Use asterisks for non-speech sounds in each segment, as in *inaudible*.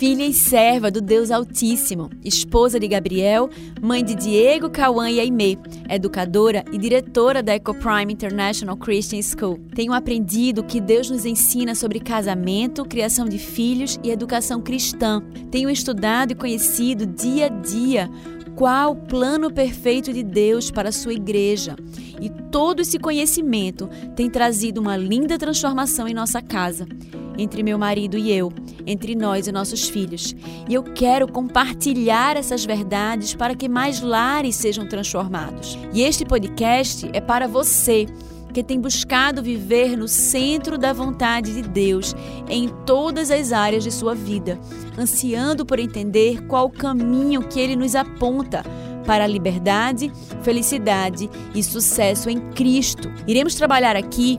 filha e serva do Deus Altíssimo, esposa de Gabriel, mãe de Diego, Cauã e Aimee, educadora e diretora da EcoPrime International Christian School. Tenho aprendido o que Deus nos ensina sobre casamento, criação de filhos e educação cristã. Tenho estudado e conhecido dia a dia qual o plano perfeito de Deus para a sua igreja. E todo esse conhecimento tem trazido uma linda transformação em nossa casa, entre meu marido e eu, entre nós e nossos filhos. E eu quero compartilhar essas verdades para que mais lares sejam transformados. E este podcast é para você que tem buscado viver no centro da vontade de Deus em todas as áreas de sua vida, ansiando por entender qual o caminho que ele nos aponta para a liberdade, felicidade e sucesso em Cristo. Iremos trabalhar aqui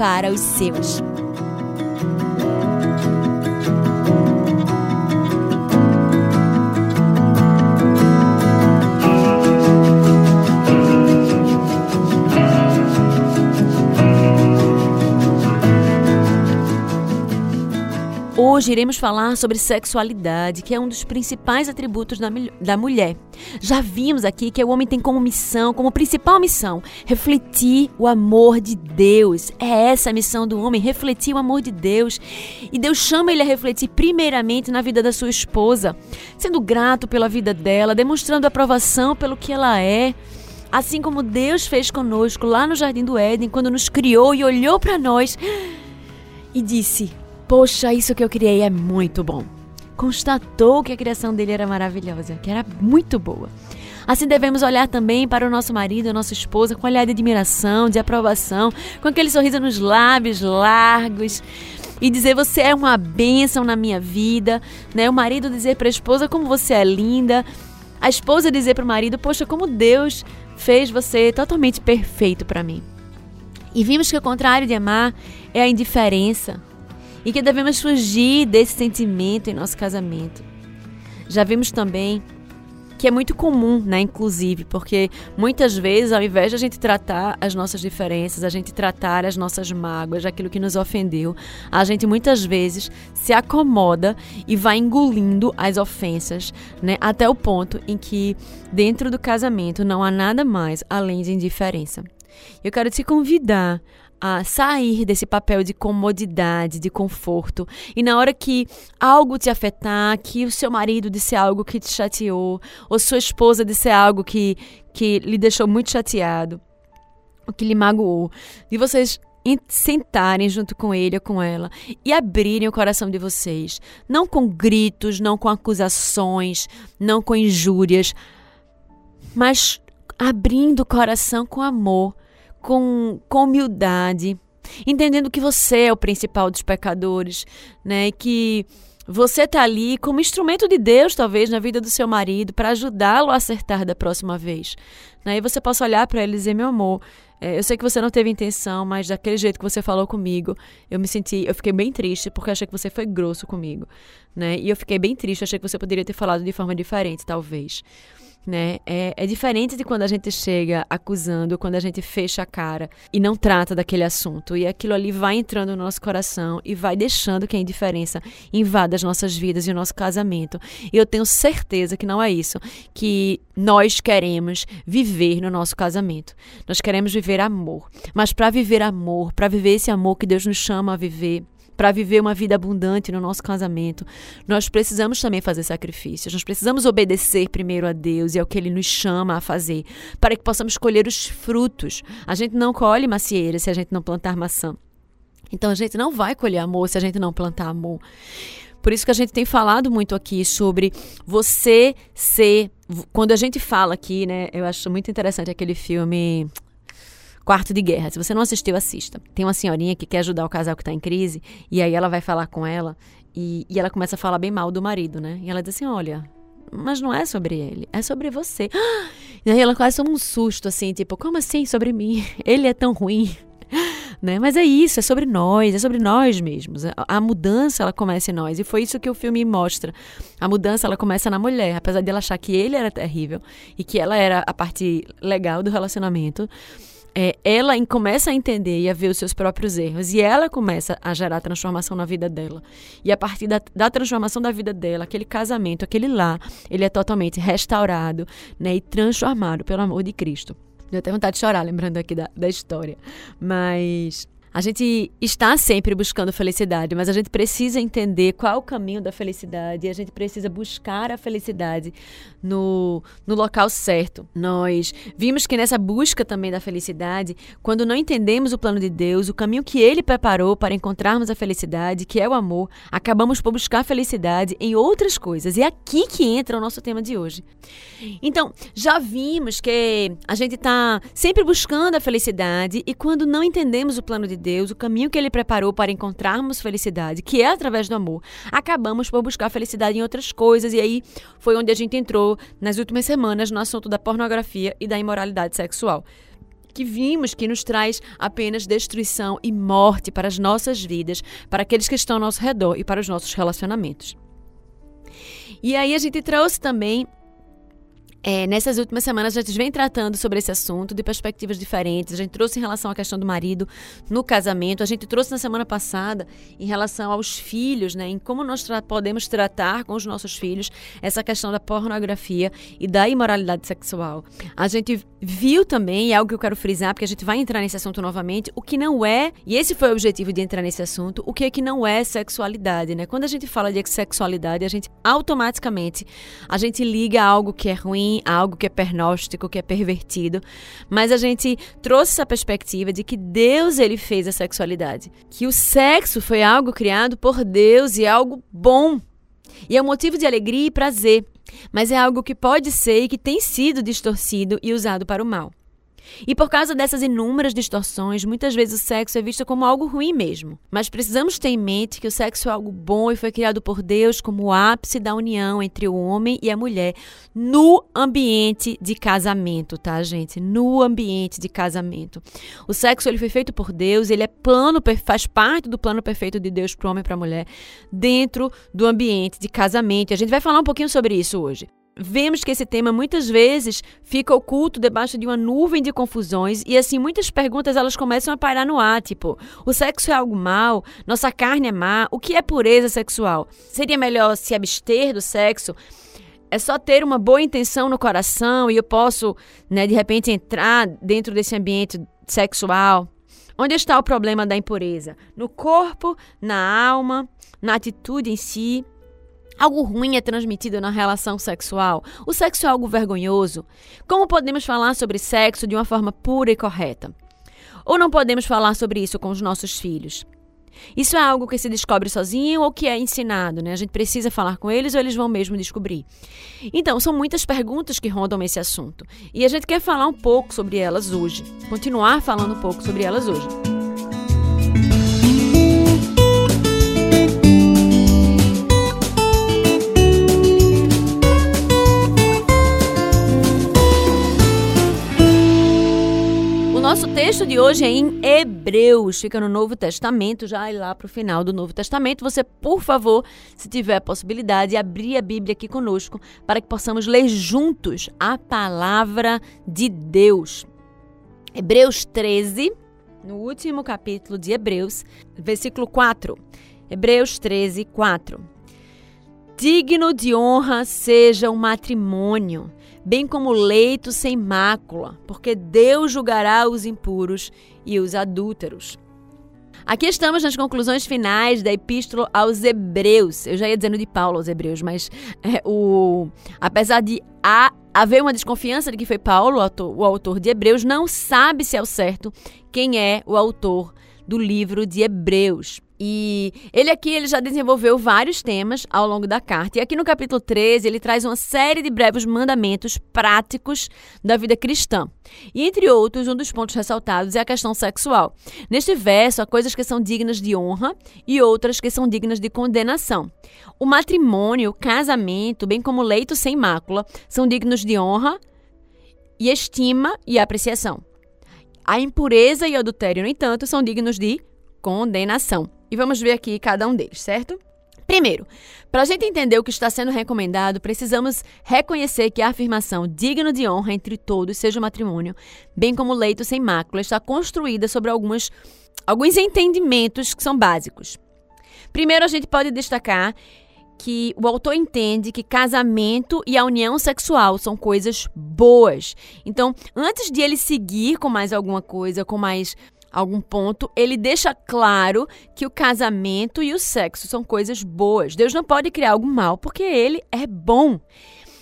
para os seus. Hoje iremos falar sobre sexualidade, que é um dos principais atributos da, da mulher. Já vimos aqui que o homem tem como missão, como principal missão, refletir o amor de Deus. É essa a missão do homem, refletir o amor de Deus. E Deus chama ele a refletir primeiramente na vida da sua esposa, sendo grato pela vida dela, demonstrando aprovação pelo que ela é. Assim como Deus fez conosco lá no Jardim do Éden, quando nos criou e olhou para nós e disse: Poxa, isso que eu criei é muito bom. Constatou que a criação dele era maravilhosa, que era muito boa. Assim devemos olhar também para o nosso marido, a nossa esposa, com olhar de admiração, de aprovação, com aquele sorriso nos lábios largos e dizer você é uma bênção na minha vida, né? O marido dizer para a esposa como você é linda, a esposa dizer para o marido, poxa, como Deus fez você totalmente perfeito para mim. E vimos que o contrário de amar é a indiferença, e que devemos fugir desse sentimento em nosso casamento. Já vimos também que é muito comum, né, inclusive, porque muitas vezes, ao invés de a gente tratar as nossas diferenças, a gente tratar as nossas mágoas, aquilo que nos ofendeu, a gente muitas vezes se acomoda e vai engolindo as ofensas, né, até o ponto em que dentro do casamento não há nada mais além de indiferença. Eu quero te convidar a sair desse papel de comodidade, de conforto. E na hora que algo te afetar, que o seu marido disser algo que te chateou, ou sua esposa disser algo que, que lhe deixou muito chateado, o que lhe magoou, e vocês sentarem junto com ele ou com ela e abrirem o coração de vocês, não com gritos, não com acusações, não com injúrias, mas abrindo o coração com amor com, com humildade, entendendo que você é o principal dos pecadores, né? E que você está ali como instrumento de Deus, talvez, na vida do seu marido, para ajudá-lo a acertar da próxima vez. Né? E você possa olhar para ele e dizer: meu amor, é, eu sei que você não teve intenção, mas daquele jeito que você falou comigo, eu me senti, eu fiquei bem triste porque achei que você foi grosso comigo, né? E eu fiquei bem triste, achei que você poderia ter falado de forma diferente, talvez né? É, é diferente de quando a gente chega acusando, quando a gente fecha a cara e não trata daquele assunto. E aquilo ali vai entrando no nosso coração e vai deixando que a indiferença invada as nossas vidas e o nosso casamento. E eu tenho certeza que não é isso que nós queremos viver no nosso casamento. Nós queremos viver amor. Mas para viver amor, para viver esse amor que Deus nos chama a viver, para viver uma vida abundante no nosso casamento, nós precisamos também fazer sacrifícios. Nós precisamos obedecer primeiro a Deus e ao que Ele nos chama a fazer, para que possamos colher os frutos. A gente não colhe macieira se a gente não plantar maçã. Então a gente não vai colher amor se a gente não plantar amor. Por isso que a gente tem falado muito aqui sobre você ser. Quando a gente fala aqui, né? Eu acho muito interessante aquele filme Quarto de Guerra. Se você não assistiu, assista. Tem uma senhorinha que quer ajudar o casal que está em crise, e aí ela vai falar com ela, e, e ela começa a falar bem mal do marido, né? E ela diz assim: olha, mas não é sobre ele, é sobre você. *gasps* E aí ela quase toma um susto, assim, tipo, como assim sobre mim? *laughs* Ele é tão ruim. *laughs* Né? Mas é isso, é sobre nós, é sobre nós mesmos. A mudança ela começa em nós e foi isso que o filme mostra. A mudança ela começa na mulher, apesar de ela achar que ele era terrível e que ela era a parte legal do relacionamento é, ela começa a entender e a ver os seus próprios erros e ela começa a gerar transformação na vida dela. E a partir da, da transformação da vida dela, aquele casamento, aquele lar, ele é totalmente restaurado né, e transformado pelo amor de Cristo. Eu até vontade de chorar lembrando aqui da, da história. Mas a gente está sempre buscando felicidade, mas a gente precisa entender qual é o caminho da felicidade e a gente precisa buscar a felicidade no, no local certo. Nós vimos que nessa busca também da felicidade, quando não entendemos o plano de Deus, o caminho que Ele preparou para encontrarmos a felicidade, que é o amor, acabamos por buscar felicidade em outras coisas. E é aqui que entra o nosso tema de hoje. Então, já vimos que a gente está sempre buscando a felicidade e quando não entendemos o plano de Deus, o caminho que Ele preparou para encontrarmos felicidade, que é através do amor, acabamos por buscar felicidade em outras coisas. E aí foi onde a gente entrou nas últimas semanas no assunto da pornografia e da imoralidade sexual que vimos que nos traz apenas destruição e morte para as nossas vidas, para aqueles que estão ao nosso redor e para os nossos relacionamentos. E aí a gente trouxe também é, nessas últimas semanas a gente vem tratando sobre esse assunto de perspectivas diferentes. A gente trouxe em relação à questão do marido no casamento, a gente trouxe na semana passada em relação aos filhos, né, em como nós tra podemos tratar com os nossos filhos essa questão da pornografia e da imoralidade sexual. A gente viu também, é algo que eu quero frisar, porque a gente vai entrar nesse assunto novamente, o que não é, e esse foi o objetivo de entrar nesse assunto, o que é que não é sexualidade, né? Quando a gente fala de sexualidade, a gente automaticamente a gente liga algo que é ruim algo que é pernóstico, que é pervertido, mas a gente trouxe essa perspectiva de que Deus ele fez a sexualidade, que o sexo foi algo criado por Deus e algo bom. E é um motivo de alegria e prazer, mas é algo que pode ser e que tem sido distorcido e usado para o mal. E por causa dessas inúmeras distorções, muitas vezes o sexo é visto como algo ruim mesmo. Mas precisamos ter em mente que o sexo é algo bom e foi criado por Deus como o ápice da união entre o homem e a mulher no ambiente de casamento, tá, gente? No ambiente de casamento. O sexo ele foi feito por Deus, ele é plano, faz parte do plano perfeito de Deus para o homem e para a mulher dentro do ambiente de casamento. E a gente vai falar um pouquinho sobre isso hoje vemos que esse tema muitas vezes fica oculto debaixo de uma nuvem de confusões e assim muitas perguntas elas começam a pairar no ar, tipo, o sexo é algo mal? Nossa carne é má? O que é pureza sexual? Seria melhor se abster do sexo? É só ter uma boa intenção no coração e eu posso, né, de repente entrar dentro desse ambiente sexual? Onde está o problema da impureza? No corpo, na alma, na atitude em si? Algo ruim é transmitido na relação sexual? O sexo é algo vergonhoso? Como podemos falar sobre sexo de uma forma pura e correta? Ou não podemos falar sobre isso com os nossos filhos? Isso é algo que se descobre sozinho ou que é ensinado, né? A gente precisa falar com eles ou eles vão mesmo descobrir. Então, são muitas perguntas que rondam esse assunto. E a gente quer falar um pouco sobre elas hoje. Continuar falando um pouco sobre elas hoje. Nosso texto de hoje é em Hebreus, fica no Novo Testamento, já lá para o final do Novo Testamento. Você, por favor, se tiver a possibilidade, abrir a Bíblia aqui conosco para que possamos ler juntos a palavra de Deus. Hebreus 13, no último capítulo de Hebreus, versículo 4. Hebreus 13, 4. Digno de honra seja o matrimônio bem como leito sem mácula, porque Deus julgará os impuros e os adúlteros. Aqui estamos nas conclusões finais da Epístola aos Hebreus. Eu já ia dizendo de Paulo aos Hebreus, mas é, o, apesar de há, haver uma desconfiança de que foi Paulo o autor, o autor de Hebreus, não sabe se é o certo quem é o autor do livro de Hebreus. E ele aqui ele já desenvolveu vários temas ao longo da carta. E aqui no capítulo 13, ele traz uma série de breves mandamentos práticos da vida cristã. E entre outros, um dos pontos ressaltados é a questão sexual. Neste verso, há coisas que são dignas de honra e outras que são dignas de condenação. O matrimônio, o casamento, bem como o leito sem mácula, são dignos de honra e estima e apreciação. A impureza e o adultério, no entanto, são dignos de condenação. E vamos ver aqui cada um deles, certo? Primeiro, para a gente entender o que está sendo recomendado, precisamos reconhecer que a afirmação digno de honra entre todos, seja o matrimônio, bem como o leito sem mácula, está construída sobre algumas, alguns entendimentos que são básicos. Primeiro, a gente pode destacar que o autor entende que casamento e a união sexual são coisas boas. Então, antes de ele seguir com mais alguma coisa, com mais algum ponto, ele deixa claro que o casamento e o sexo são coisas boas. Deus não pode criar algo mal porque ele é bom.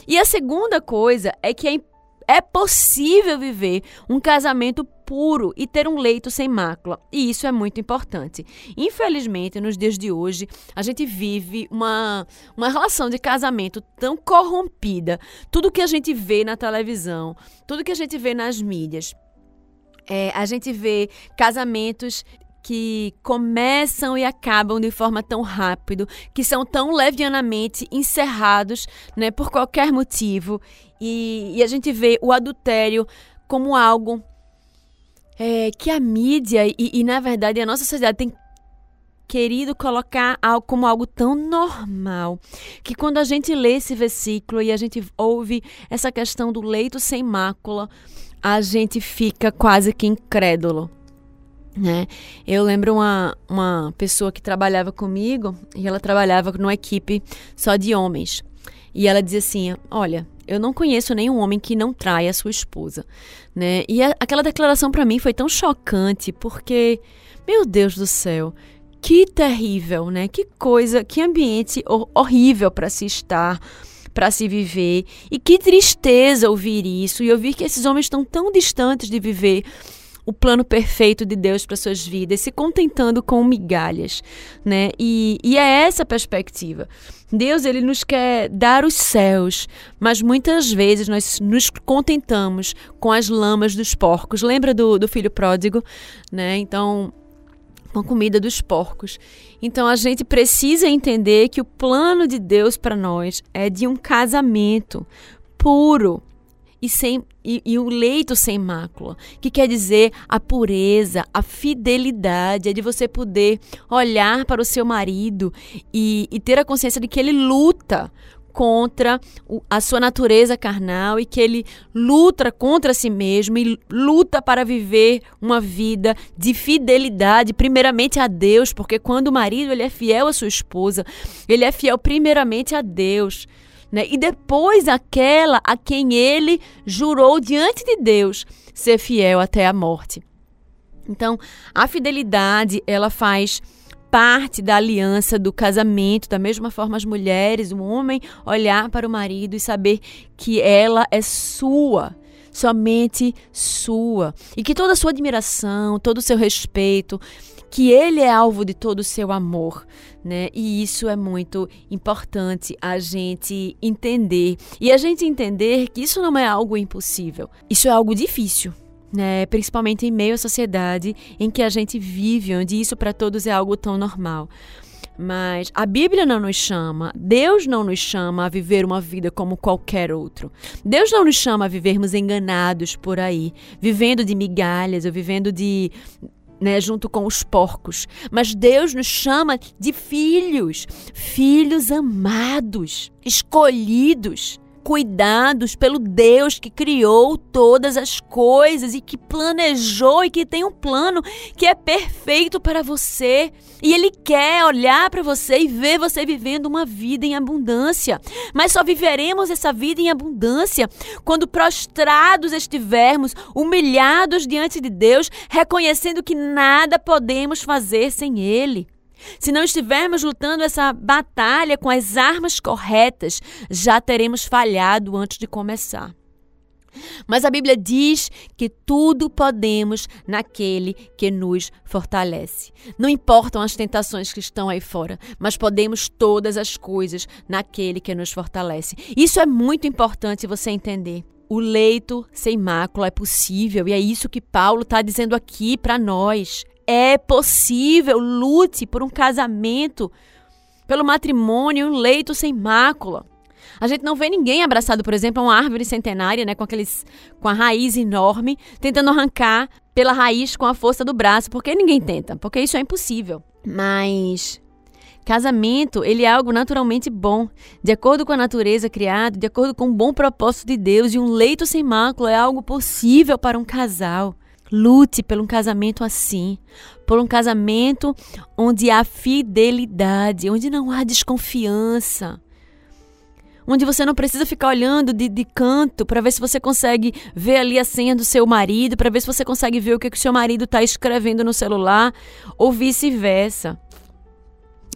E a segunda coisa é que é, é possível viver um casamento puro e ter um leito sem mácula. E isso é muito importante. Infelizmente, nos dias de hoje, a gente vive uma, uma relação de casamento tão corrompida. Tudo que a gente vê na televisão, tudo que a gente vê nas mídias, é, a gente vê casamentos que começam e acabam de forma tão rápido, que são tão levianamente encerrados, né, por qualquer motivo, e, e a gente vê o adultério como algo é, que a mídia e, e, na verdade, a nossa sociedade tem querido colocar como algo tão normal que quando a gente lê esse versículo e a gente ouve essa questão do leito sem mácula, a gente fica quase que incrédulo. Né? Eu lembro uma, uma pessoa que trabalhava comigo e ela trabalhava numa equipe só de homens. E ela dizia assim: Olha, eu não conheço nenhum homem que não traia a sua esposa. Né? E a, aquela declaração para mim foi tão chocante, porque, meu Deus do céu, que terrível, né? Que coisa, que ambiente horrível para se estar para se viver. E que tristeza ouvir isso e ouvir que esses homens estão tão distantes de viver o plano perfeito de Deus para suas vidas, se contentando com migalhas, né? E, e é essa a perspectiva. Deus ele nos quer dar os céus, mas muitas vezes nós nos contentamos com as lamas dos porcos. Lembra do, do filho pródigo, né? Então com a comida dos porcos. Então a gente precisa entender que o plano de Deus para nós é de um casamento puro e sem e, e um leito sem mácula, que quer dizer a pureza, a fidelidade, é de você poder olhar para o seu marido e, e ter a consciência de que ele luta contra a sua natureza carnal e que ele luta contra si mesmo e luta para viver uma vida de fidelidade, primeiramente a Deus, porque quando o marido ele é fiel à sua esposa, ele é fiel primeiramente a Deus. Né? E depois aquela a quem ele jurou diante de Deus ser fiel até a morte. Então, a fidelidade, ela faz parte da aliança do casamento, da mesma forma as mulheres, o homem olhar para o marido e saber que ela é sua, somente sua, e que toda a sua admiração, todo o seu respeito, que ele é alvo de todo o seu amor, né? E isso é muito importante a gente entender. E a gente entender que isso não é algo impossível. Isso é algo difícil né? principalmente em meio à sociedade em que a gente vive, onde isso para todos é algo tão normal. Mas a Bíblia não nos chama, Deus não nos chama a viver uma vida como qualquer outro. Deus não nos chama a vivermos enganados por aí, vivendo de migalhas ou vivendo de. Né, junto com os porcos. Mas Deus nos chama de filhos, filhos amados, escolhidos cuidados pelo Deus que criou todas as coisas e que planejou e que tem um plano que é perfeito para você. E Ele quer olhar para você e ver você vivendo uma vida em abundância. Mas só viveremos essa vida em abundância quando prostrados estivermos, humilhados diante de Deus, reconhecendo que nada podemos fazer sem Ele. Se não estivermos lutando essa batalha com as armas corretas, já teremos falhado antes de começar. Mas a Bíblia diz que tudo podemos naquele que nos fortalece. Não importam as tentações que estão aí fora, mas podemos todas as coisas naquele que nos fortalece. Isso é muito importante você entender. O leito sem mácula é possível e é isso que Paulo está dizendo aqui para nós. É possível, lute por um casamento, pelo matrimônio, um leito sem mácula. A gente não vê ninguém abraçado, por exemplo, a uma árvore centenária, né, com aqueles com a raiz enorme, tentando arrancar pela raiz com a força do braço, porque ninguém tenta, porque isso é impossível. Mas Casamento, ele é algo naturalmente bom, de acordo com a natureza criada, de acordo com o bom propósito de Deus, e um leito sem mácula é algo possível para um casal. Lute por um casamento assim, por um casamento onde há fidelidade, onde não há desconfiança, onde você não precisa ficar olhando de, de canto para ver se você consegue ver ali a senha do seu marido, para ver se você consegue ver o que, que o seu marido está escrevendo no celular, ou vice-versa.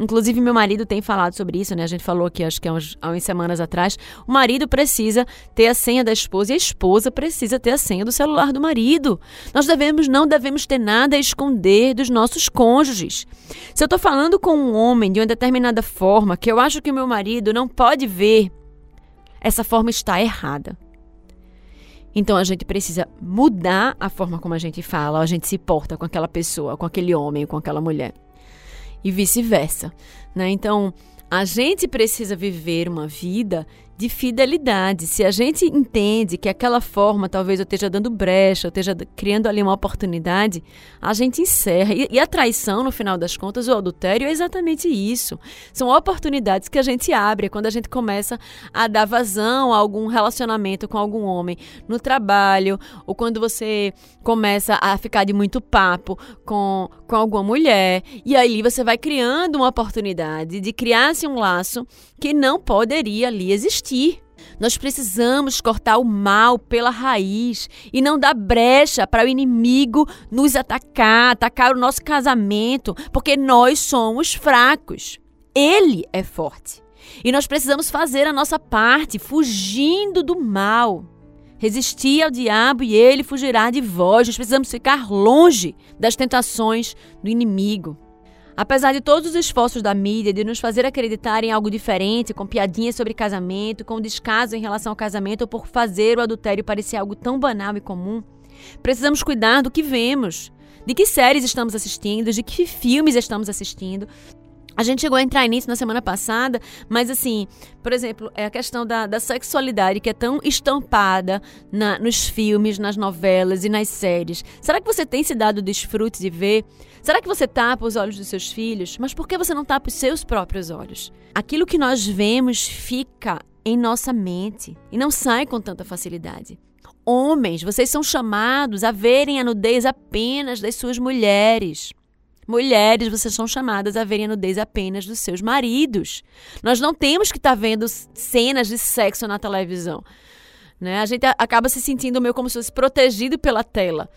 Inclusive, meu marido tem falado sobre isso, né? A gente falou aqui, acho que há, uns, há umas semanas atrás. O marido precisa ter a senha da esposa e a esposa precisa ter a senha do celular do marido. Nós devemos, não devemos ter nada a esconder dos nossos cônjuges. Se eu estou falando com um homem de uma determinada forma que eu acho que o meu marido não pode ver, essa forma está errada. Então a gente precisa mudar a forma como a gente fala, a gente se porta com aquela pessoa, com aquele homem, com aquela mulher. E vice-versa, né? Então, a gente precisa viver uma vida de fidelidade. Se a gente entende que aquela forma talvez eu esteja dando brecha, eu esteja criando ali uma oportunidade, a gente encerra. E, e, a traição, no final das contas, o adultério é exatamente isso. São oportunidades que a gente abre quando a gente começa a dar vazão a algum relacionamento com algum homem no trabalho, ou quando você começa a ficar de muito papo com, com alguma mulher. E aí você vai criando uma oportunidade de criar-se um laço que não poderia ali existir. Nós precisamos cortar o mal pela raiz e não dar brecha para o inimigo nos atacar, atacar o nosso casamento, porque nós somos fracos. Ele é forte. E nós precisamos fazer a nossa parte, fugindo do mal. Resistir ao diabo e ele fugirá de vós. Nós precisamos ficar longe das tentações do inimigo. Apesar de todos os esforços da mídia de nos fazer acreditar em algo diferente, com piadinhas sobre casamento, com descaso em relação ao casamento ou por fazer o adultério parecer algo tão banal e comum, precisamos cuidar do que vemos, de que séries estamos assistindo, de que filmes estamos assistindo, a gente chegou a entrar nisso na semana passada, mas assim, por exemplo, é a questão da, da sexualidade que é tão estampada na, nos filmes, nas novelas e nas séries. Será que você tem se dado desfrute de ver? Será que você tapa os olhos dos seus filhos? Mas por que você não tapa os seus próprios olhos? Aquilo que nós vemos fica em nossa mente e não sai com tanta facilidade. Homens, vocês são chamados a verem a nudez apenas das suas mulheres. Mulheres, vocês são chamadas a verem a nudez apenas dos seus maridos. Nós não temos que estar tá vendo cenas de sexo na televisão. Né? A gente acaba se sentindo meio como se fosse protegido pela tela.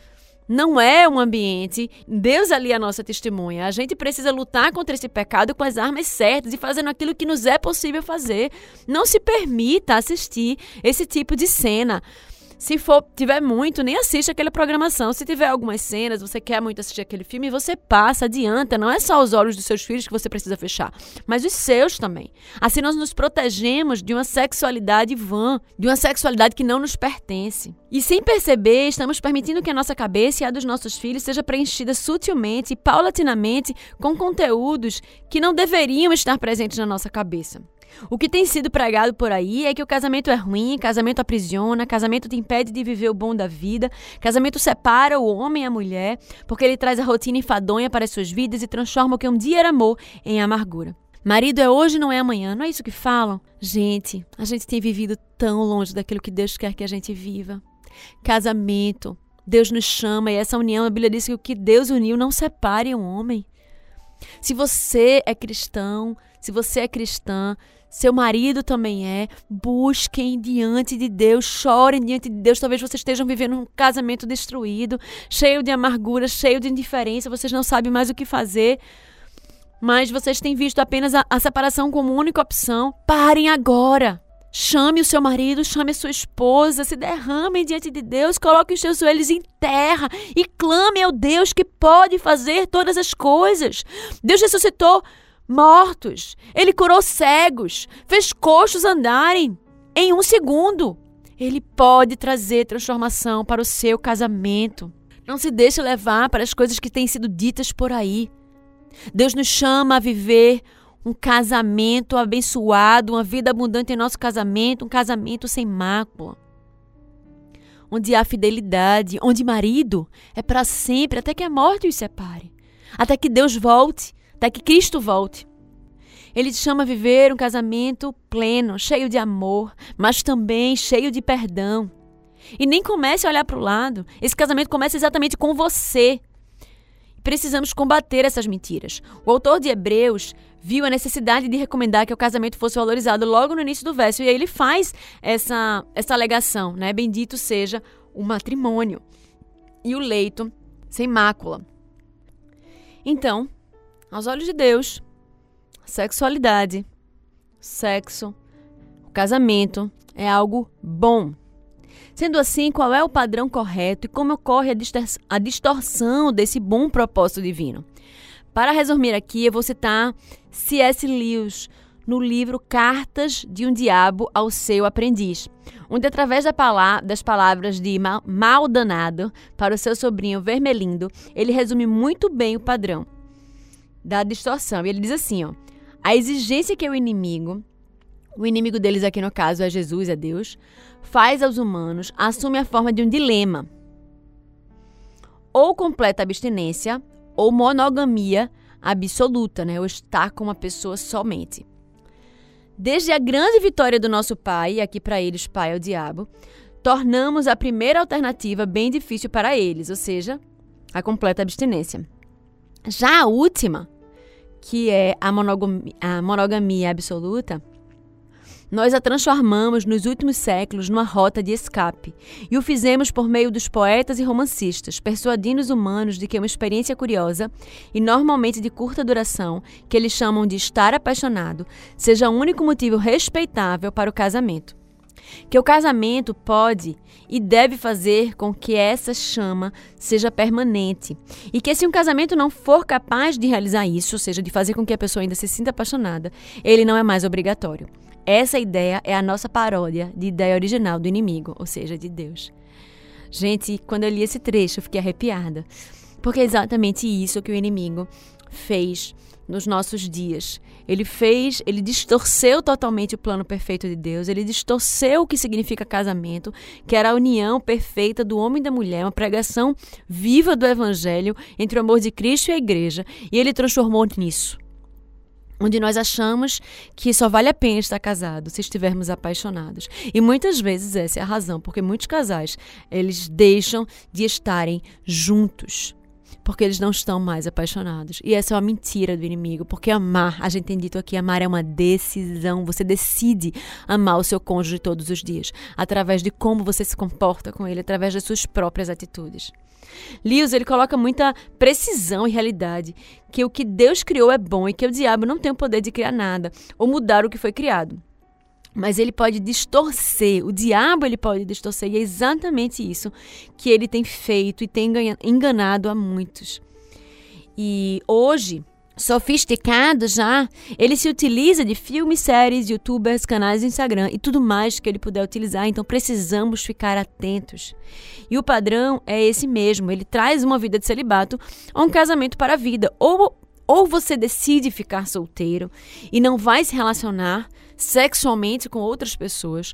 Não é um ambiente. Deus ali é a nossa testemunha. A gente precisa lutar contra esse pecado com as armas certas e fazendo aquilo que nos é possível fazer. Não se permita assistir esse tipo de cena. Se for tiver muito, nem assiste aquela programação. Se tiver algumas cenas, você quer muito assistir aquele filme, você passa, adianta. Não é só os olhos dos seus filhos que você precisa fechar, mas os seus também. Assim nós nos protegemos de uma sexualidade vã, de uma sexualidade que não nos pertence. E sem perceber, estamos permitindo que a nossa cabeça e a dos nossos filhos seja preenchida sutilmente e paulatinamente com conteúdos que não deveriam estar presentes na nossa cabeça. O que tem sido pregado por aí é que o casamento é ruim, casamento aprisiona, casamento te impede de viver o bom da vida, casamento separa o homem e a mulher, porque ele traz a rotina enfadonha para as suas vidas e transforma o que um dia era amor em amargura. Marido é hoje, não é amanhã, não é isso que falam? Gente, a gente tem vivido tão longe daquilo que Deus quer que a gente viva. Casamento, Deus nos chama e essa união, a Bíblia diz que o que Deus uniu não separe um homem. Se você é cristão, se você é cristã, seu marido também é. Busquem diante de Deus, chorem diante de Deus. Talvez vocês estejam vivendo um casamento destruído, cheio de amargura, cheio de indiferença, vocês não sabem mais o que fazer. Mas vocês têm visto apenas a, a separação como única opção. Parem agora. Chame o seu marido, chame a sua esposa, se derrame diante de Deus, coloque os seus joelhos em terra e clame ao Deus que pode fazer todas as coisas. Deus ressuscitou mortos, ele curou cegos, fez coxos andarem em um segundo. Ele pode trazer transformação para o seu casamento. Não se deixe levar para as coisas que têm sido ditas por aí. Deus nos chama a viver um casamento abençoado, uma vida abundante em nosso casamento, um casamento sem mácula. Onde há fidelidade, onde marido é para sempre, até que a morte os separe, até que Deus volte, até que Cristo volte. Ele te chama a viver um casamento pleno, cheio de amor, mas também cheio de perdão. E nem comece a olhar para o lado. Esse casamento começa exatamente com você. Precisamos combater essas mentiras. O autor de Hebreus viu a necessidade de recomendar que o casamento fosse valorizado logo no início do verso. E aí ele faz essa, essa alegação, né? Bendito seja o matrimônio e o leito sem mácula. Então, aos olhos de Deus, sexualidade, sexo, casamento é algo bom. Sendo assim, qual é o padrão correto e como ocorre a distorção desse bom propósito divino? Para resumir aqui, eu vou citar C.S. Lewis no livro Cartas de um Diabo ao Seu Aprendiz, onde, através da das palavras de mal danado para o seu sobrinho Vermelindo, ele resume muito bem o padrão da distorção. E ele diz assim: ó, a exigência que o inimigo, o inimigo deles aqui no caso é Jesus, é Deus, faz aos humanos assume a forma de um dilema. Ou completa abstinência, ou monogamia absoluta, né? Ou estar com uma pessoa somente. Desde a grande vitória do nosso pai, aqui para eles pai é o diabo, tornamos a primeira alternativa bem difícil para eles, ou seja, a completa abstinência. Já a última, que é a monogamia, a monogamia absoluta, nós a transformamos nos últimos séculos numa rota de escape, e o fizemos por meio dos poetas e romancistas, persuadindo os humanos de que uma experiência curiosa, e normalmente de curta duração, que eles chamam de estar apaixonado, seja o único motivo respeitável para o casamento. Que o casamento pode e deve fazer com que essa chama seja permanente. E que se um casamento não for capaz de realizar isso, ou seja, de fazer com que a pessoa ainda se sinta apaixonada, ele não é mais obrigatório. Essa ideia é a nossa paródia de ideia original do inimigo, ou seja, de Deus. Gente, quando eu li esse trecho, eu fiquei arrepiada. Porque é exatamente isso que o inimigo fez nos nossos dias. Ele fez, ele distorceu totalmente o plano perfeito de Deus, ele distorceu o que significa casamento, que era a união perfeita do homem e da mulher, uma pregação viva do evangelho entre o amor de Cristo e a igreja, e ele transformou nisso onde nós achamos que só vale a pena estar casado se estivermos apaixonados. E muitas vezes essa é a razão, porque muitos casais, eles deixam de estarem juntos. Porque eles não estão mais apaixonados. E essa é uma mentira do inimigo. Porque amar, a gente tem dito aqui, amar é uma decisão. Você decide amar o seu cônjuge todos os dias. Através de como você se comporta com ele, através das suas próprias atitudes. Lewis ele coloca muita precisão e realidade que o que Deus criou é bom e que o diabo não tem o poder de criar nada ou mudar o que foi criado. Mas ele pode distorcer, o diabo ele pode distorcer, e é exatamente isso que ele tem feito e tem enganado a muitos. E hoje, sofisticado já, ele se utiliza de filmes, séries, youtubers, canais de Instagram e tudo mais que ele puder utilizar, então precisamos ficar atentos. E o padrão é esse mesmo, ele traz uma vida de celibato a um casamento para a vida. Ou, ou você decide ficar solteiro e não vai se relacionar sexualmente com outras pessoas,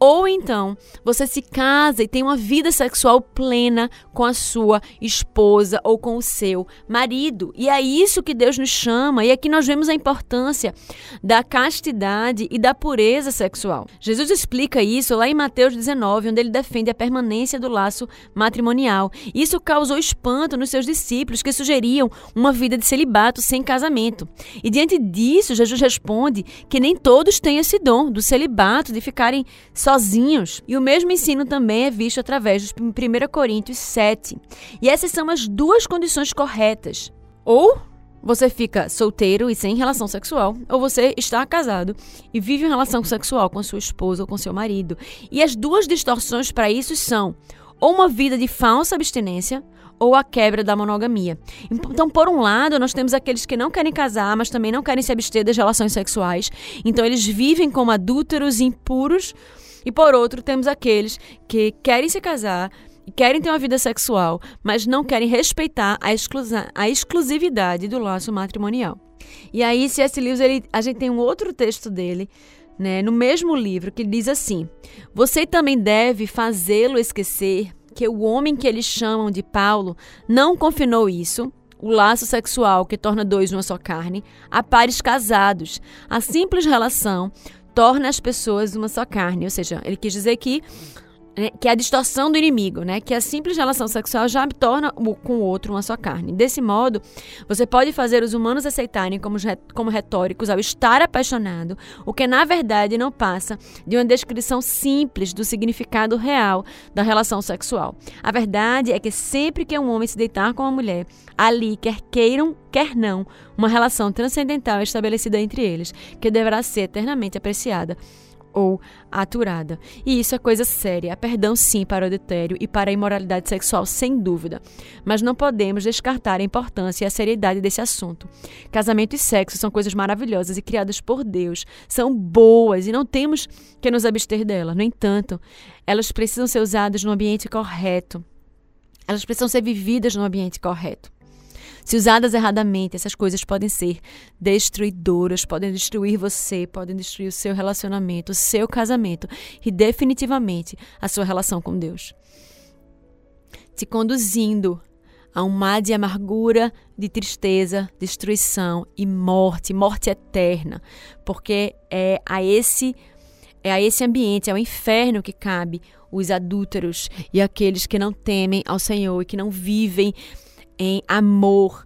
ou então, você se casa e tem uma vida sexual plena com a sua esposa ou com o seu marido. E é isso que Deus nos chama, e aqui nós vemos a importância da castidade e da pureza sexual. Jesus explica isso lá em Mateus 19, onde ele defende a permanência do laço matrimonial. Isso causou espanto nos seus discípulos, que sugeriam uma vida de celibato sem casamento. E diante disso, Jesus responde que nem todos têm esse dom do celibato, de ficarem só sozinhos. E o mesmo ensino também é visto através de 1 Coríntios 7. E essas são as duas condições corretas. Ou você fica solteiro e sem relação sexual, ou você está casado e vive uma relação sexual com sua esposa ou com seu marido. E as duas distorções para isso são ou uma vida de falsa abstinência ou a quebra da monogamia. Então, por um lado, nós temos aqueles que não querem casar, mas também não querem se abster das relações sexuais. Então, eles vivem como adúlteros impuros. E por outro, temos aqueles que querem se casar, querem ter uma vida sexual, mas não querem respeitar a, a exclusividade do laço matrimonial. E aí, C.S. Lewis, ele, a gente tem um outro texto dele, né, no mesmo livro, que diz assim: Você também deve fazê-lo esquecer que o homem que eles chamam de Paulo não confinou isso, o laço sexual que torna dois uma só carne, a pares casados. A simples relação torna as pessoas uma só carne. Ou seja, ele quis dizer que né, que é a distorção do inimigo, né? Que a simples relação sexual já torna o, com o outro uma só carne. Desse modo, você pode fazer os humanos aceitarem como, como retóricos ao estar apaixonado, o que na verdade não passa de uma descrição simples do significado real da relação sexual. A verdade é que sempre que um homem se deitar com uma mulher, ali, quer queiram, quer não, uma relação transcendental é estabelecida entre eles, que deverá ser eternamente apreciada ou aturada. E isso é coisa séria. Perdão sim para o adultério e para a imoralidade sexual, sem dúvida. Mas não podemos descartar a importância e a seriedade desse assunto. Casamento e sexo são coisas maravilhosas e criadas por Deus. São boas e não temos que nos abster delas. No entanto, elas precisam ser usadas no ambiente correto. Elas precisam ser vividas no ambiente correto. Se usadas erradamente, essas coisas podem ser destruidoras, podem destruir você, podem destruir o seu relacionamento, o seu casamento e definitivamente a sua relação com Deus. Te conduzindo a um mar de amargura, de tristeza, destruição e morte, morte eterna, porque é a esse é a esse ambiente, é o inferno que cabe os adúlteros e aqueles que não temem ao Senhor e que não vivem em amor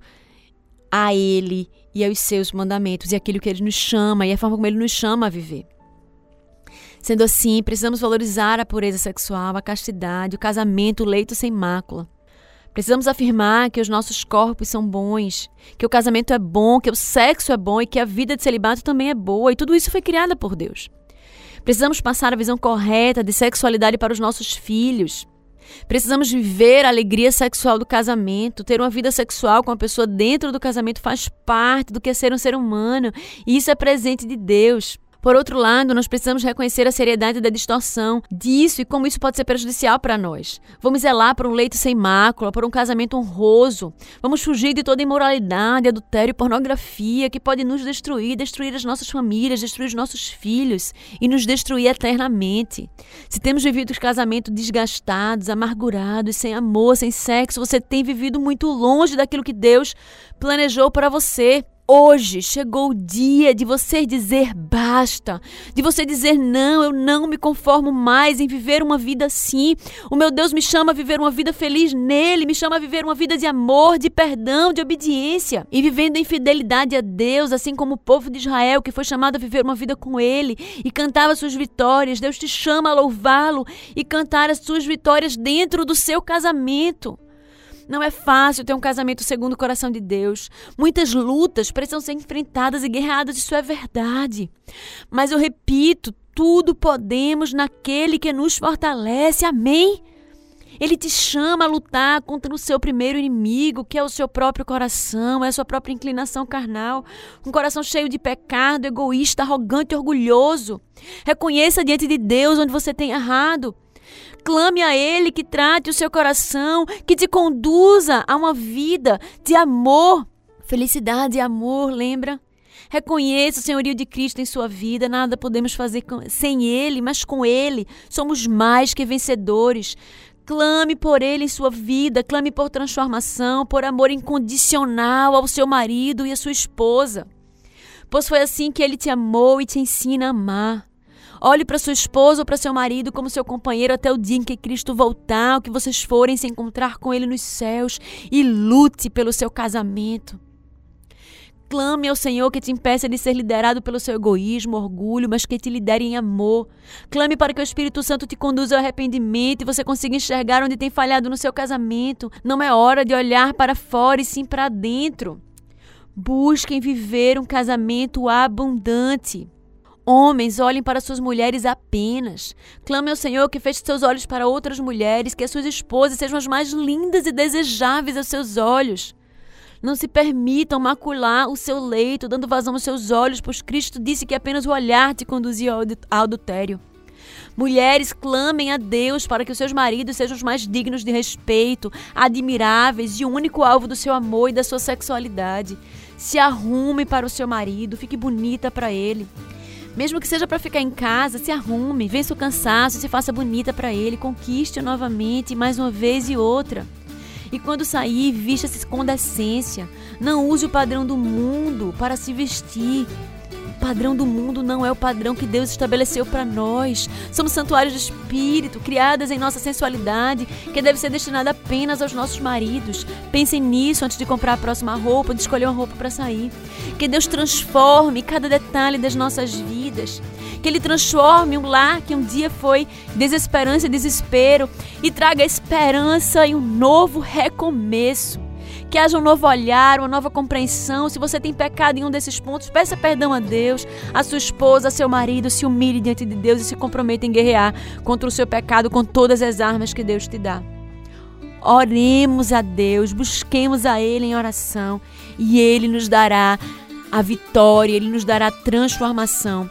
a Ele e aos seus mandamentos e aquilo que Ele nos chama e a forma como Ele nos chama a viver. Sendo assim, precisamos valorizar a pureza sexual, a castidade, o casamento, o leito sem mácula. Precisamos afirmar que os nossos corpos são bons, que o casamento é bom, que o sexo é bom e que a vida de celibato também é boa, e tudo isso foi criado por Deus. Precisamos passar a visão correta de sexualidade para os nossos filhos. Precisamos viver a alegria sexual do casamento. Ter uma vida sexual com a pessoa dentro do casamento faz parte do que é ser um ser humano. E isso é presente de Deus. Por outro lado, nós precisamos reconhecer a seriedade da distorção disso e como isso pode ser prejudicial para nós. Vamos zelar por um leito sem mácula, por um casamento honroso. Vamos fugir de toda imoralidade, adultério e pornografia que pode nos destruir, destruir as nossas famílias, destruir os nossos filhos e nos destruir eternamente. Se temos vivido casamentos desgastados, amargurados, sem amor, sem sexo, você tem vivido muito longe daquilo que Deus planejou para você. Hoje chegou o dia de você dizer basta, de você dizer não, eu não me conformo mais em viver uma vida assim. O meu Deus me chama a viver uma vida feliz nele, me chama a viver uma vida de amor, de perdão, de obediência e vivendo em fidelidade a Deus, assim como o povo de Israel que foi chamado a viver uma vida com ele e cantava suas vitórias. Deus te chama a louvá-lo e cantar as suas vitórias dentro do seu casamento. Não é fácil ter um casamento segundo o coração de Deus. Muitas lutas precisam ser enfrentadas e guerreadas, isso é verdade. Mas eu repito, tudo podemos naquele que nos fortalece. Amém? Ele te chama a lutar contra o seu primeiro inimigo, que é o seu próprio coração, é a sua própria inclinação carnal. Um coração cheio de pecado, egoísta, arrogante, orgulhoso. Reconheça diante de Deus onde você tem errado. Clame a Ele que trate o seu coração, que te conduza a uma vida de amor, felicidade e amor, lembra? Reconheça o senhorio de Cristo em sua vida, nada podemos fazer sem Ele, mas com Ele somos mais que vencedores. Clame por Ele em sua vida, clame por transformação, por amor incondicional ao seu marido e à sua esposa. Pois foi assim que Ele te amou e te ensina a amar. Olhe para sua esposa ou para seu marido como seu companheiro até o dia em que Cristo voltar, ou que vocês forem se encontrar com Ele nos céus e lute pelo seu casamento. Clame ao Senhor que te impeça de ser liderado pelo seu egoísmo, orgulho, mas que te lidere em amor. Clame para que o Espírito Santo te conduza ao arrependimento e você consiga enxergar onde tem falhado no seu casamento. Não é hora de olhar para fora e sim para dentro. Busquem viver um casamento abundante. Homens, olhem para suas mulheres apenas. Clamem ao Senhor que feche seus olhos para outras mulheres, que as suas esposas sejam as mais lindas e desejáveis aos seus olhos. Não se permitam macular o seu leito, dando vazão aos seus olhos, pois Cristo disse que apenas o olhar te conduzia ao adultério. Mulheres, clamem a Deus para que os seus maridos sejam os mais dignos de respeito, admiráveis e o único alvo do seu amor e da sua sexualidade. Se arrume para o seu marido, fique bonita para ele. Mesmo que seja para ficar em casa, se arrume, vença o cansaço, se faça bonita para ele, conquiste-o novamente, mais uma vez e outra. E quando sair, vista-se com decência. Não use o padrão do mundo para se vestir padrão do mundo não é o padrão que Deus estabeleceu para nós. Somos santuários do Espírito, criadas em nossa sensualidade, que deve ser destinada apenas aos nossos maridos. Pensem nisso antes de comprar a próxima roupa, de escolher uma roupa para sair. Que Deus transforme cada detalhe das nossas vidas. Que Ele transforme um lar que um dia foi desesperança e desespero e traga esperança e um novo recomeço que haja um novo olhar, uma nova compreensão. Se você tem pecado em um desses pontos, peça perdão a Deus, a sua esposa, a seu marido, se humilhe diante de Deus e se comprometa em guerrear contra o seu pecado com todas as armas que Deus te dá. Oremos a Deus, busquemos a Ele em oração e Ele nos dará a vitória, Ele nos dará transformação,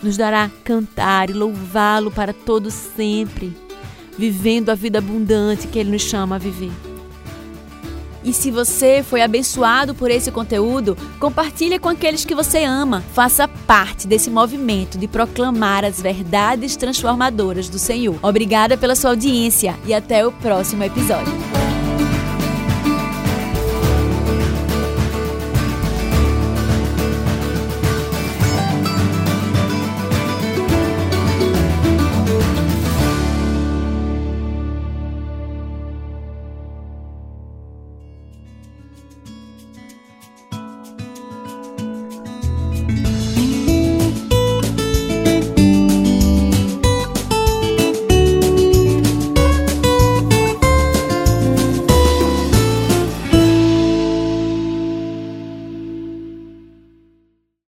nos dará cantar e louvá-lo para todo sempre, vivendo a vida abundante que Ele nos chama a viver. E se você foi abençoado por esse conteúdo, compartilhe com aqueles que você ama. Faça parte desse movimento de proclamar as verdades transformadoras do Senhor. Obrigada pela sua audiência e até o próximo episódio.